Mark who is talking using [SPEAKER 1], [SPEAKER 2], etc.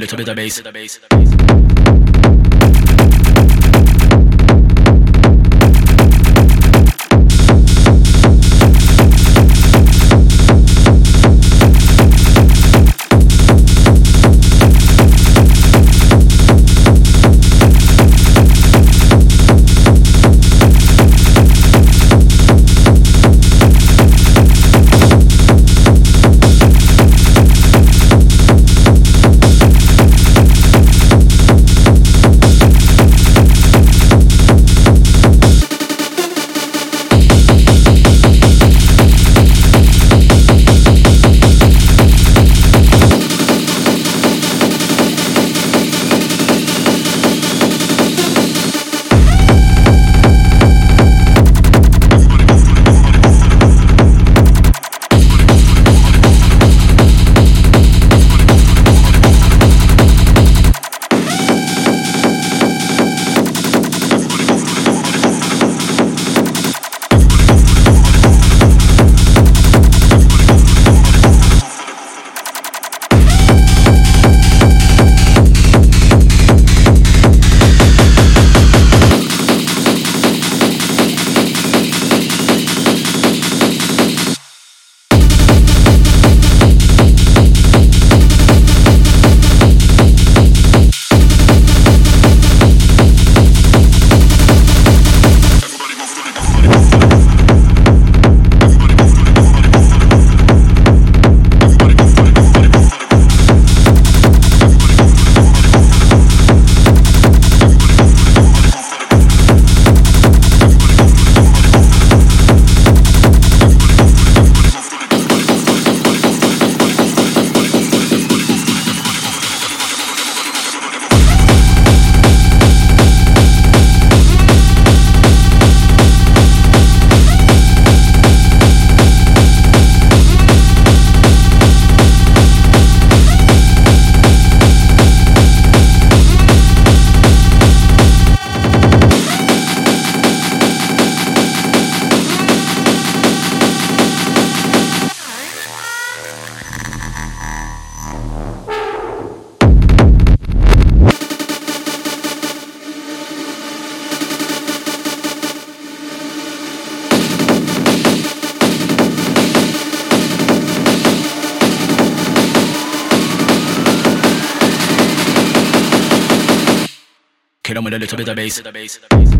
[SPEAKER 1] with a little bass. A little bit of bass.